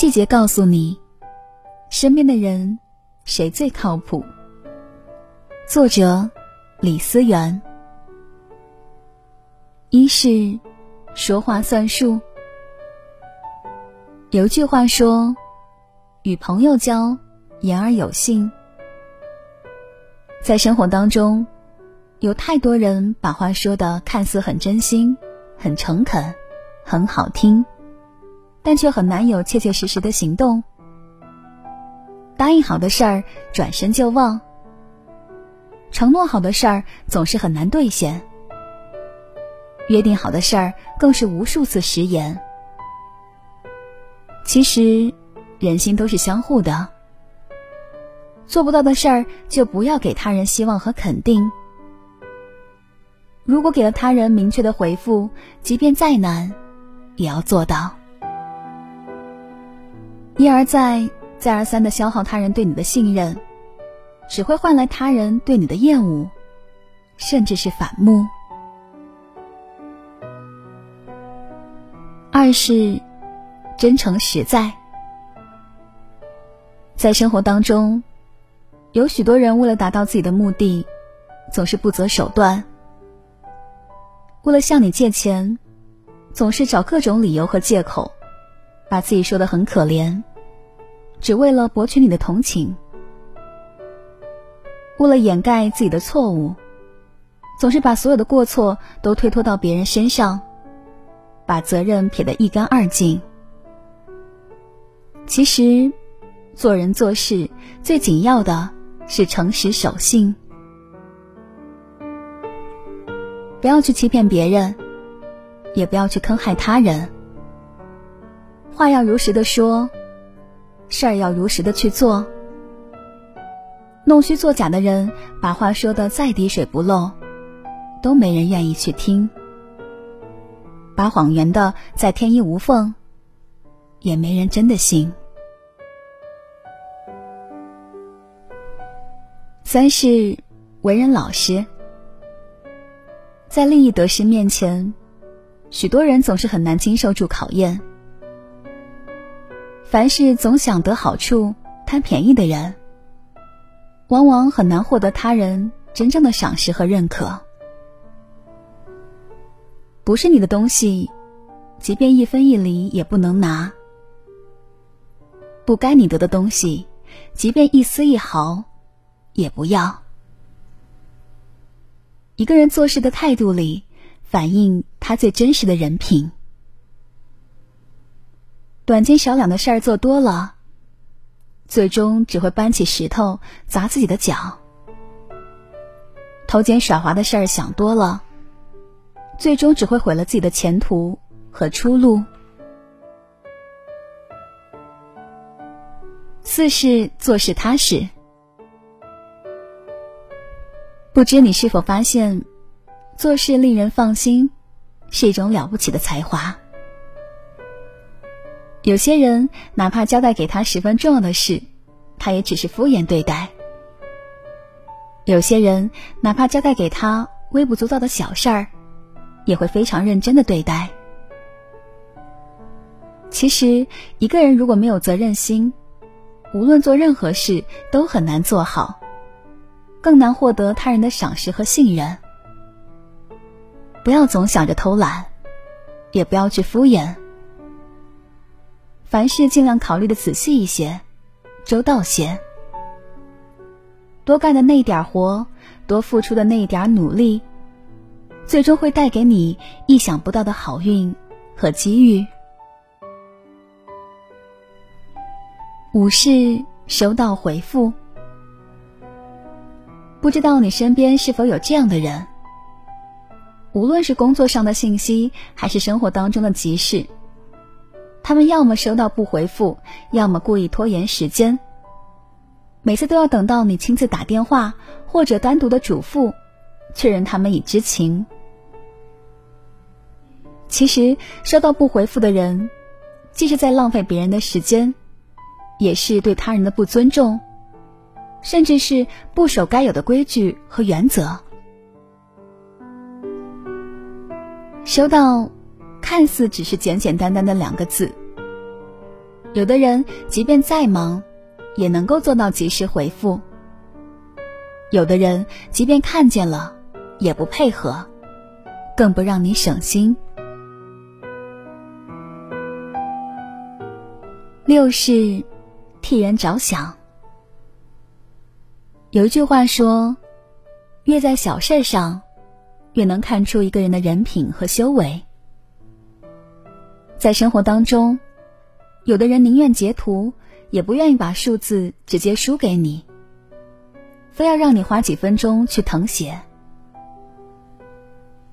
细节告诉你，身边的人谁最靠谱。作者：李思源。一是说话算数。有句话说：“与朋友交，言而有信。”在生活当中，有太多人把话说的看似很真心、很诚恳、很好听。但却很难有切切实实的行动。答应好的事儿，转身就忘；承诺好的事儿，总是很难兑现。约定好的事儿，更是无数次食言。其实，人心都是相互的。做不到的事儿，就不要给他人希望和肯定。如果给了他人明确的回复，即便再难，也要做到。一而再、再而三的消耗他人对你的信任，只会换来他人对你的厌恶，甚至是反目。二是真诚实在，在生活当中，有许多人为了达到自己的目的，总是不择手段；为了向你借钱，总是找各种理由和借口，把自己说的很可怜。只为了博取你的同情，为了掩盖自己的错误，总是把所有的过错都推脱到别人身上，把责任撇得一干二净。其实，做人做事最紧要的是诚实守信，不要去欺骗别人，也不要去坑害他人，话要如实的说。事儿要如实的去做，弄虚作假的人，把话说的再滴水不漏，都没人愿意去听；把谎言的再天衣无缝，也没人真的信。三是为人老实，在利益得失面前，许多人总是很难经受住考验。凡是总想得好处、贪便宜的人，往往很难获得他人真正的赏识和认可。不是你的东西，即便一分一厘也不能拿；不该你得的东西，即便一丝一毫也不要。一个人做事的态度里，反映他最真实的人品。短斤少两的事儿做多了，最终只会搬起石头砸自己的脚；偷奸耍滑的事儿想多了，最终只会毁了自己的前途和出路。四是做事踏实。不知你是否发现，做事令人放心，是一种了不起的才华。有些人哪怕交代给他十分重要的事，他也只是敷衍对待；有些人哪怕交代给他微不足道的小事儿，也会非常认真的对待。其实，一个人如果没有责任心，无论做任何事都很难做好，更难获得他人的赏识和信任。不要总想着偷懒，也不要去敷衍。凡事尽量考虑的仔细一些，周到些，多干的那点活，多付出的那点努力，最终会带给你意想不到的好运和机遇。五是收到回复，不知道你身边是否有这样的人？无论是工作上的信息，还是生活当中的急事。他们要么收到不回复，要么故意拖延时间。每次都要等到你亲自打电话或者单独的嘱咐，确认他们已知情。其实收到不回复的人，既是在浪费别人的时间，也是对他人的不尊重，甚至是不守该有的规矩和原则。收到。看似只是简简单单的两个字，有的人即便再忙，也能够做到及时回复；有的人即便看见了，也不配合，更不让你省心。六是替人着想。有一句话说：“越在小事上，越能看出一个人的人品和修为。”在生活当中，有的人宁愿截图，也不愿意把数字直接输给你，非要让你花几分钟去誊写；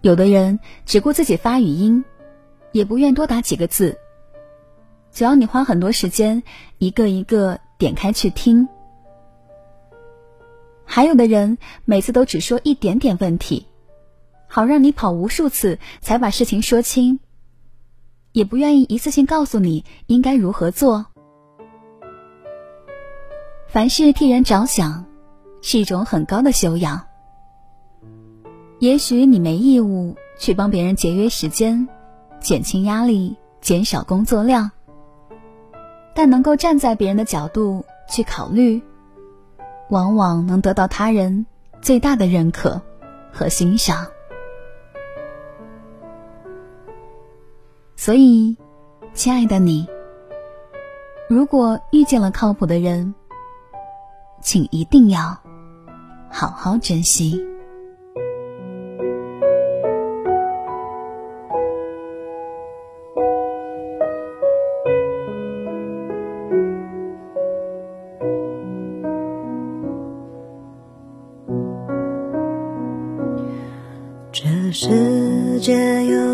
有的人只顾自己发语音，也不愿多打几个字，只要你花很多时间一个一个点开去听；还有的人每次都只说一点点问题，好让你跑无数次才把事情说清。也不愿意一次性告诉你应该如何做。凡事替人着想，是一种很高的修养。也许你没义务去帮别人节约时间、减轻压力、减少工作量，但能够站在别人的角度去考虑，往往能得到他人最大的认可和欣赏。所以，亲爱的你，如果遇见了靠谱的人，请一定要好好珍惜。这世界有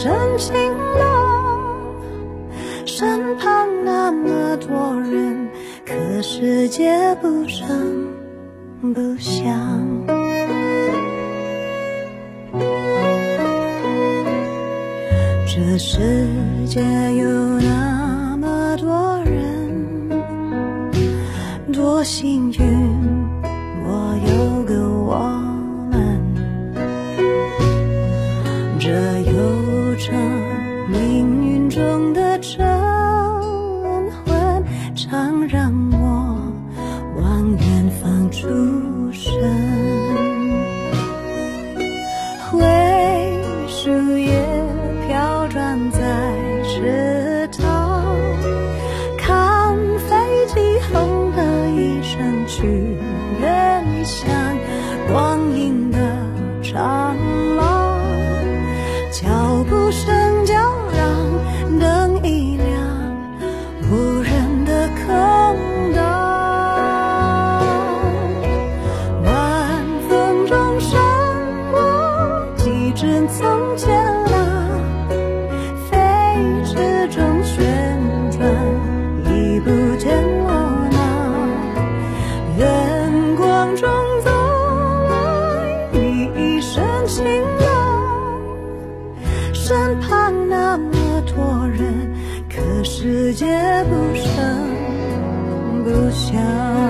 你一身晴朗，身旁那么多人，可世界不声不响。这世界有那么多人，多幸运，灯光中走来，你一身晴朗，身旁那么多人，可世界不声不响。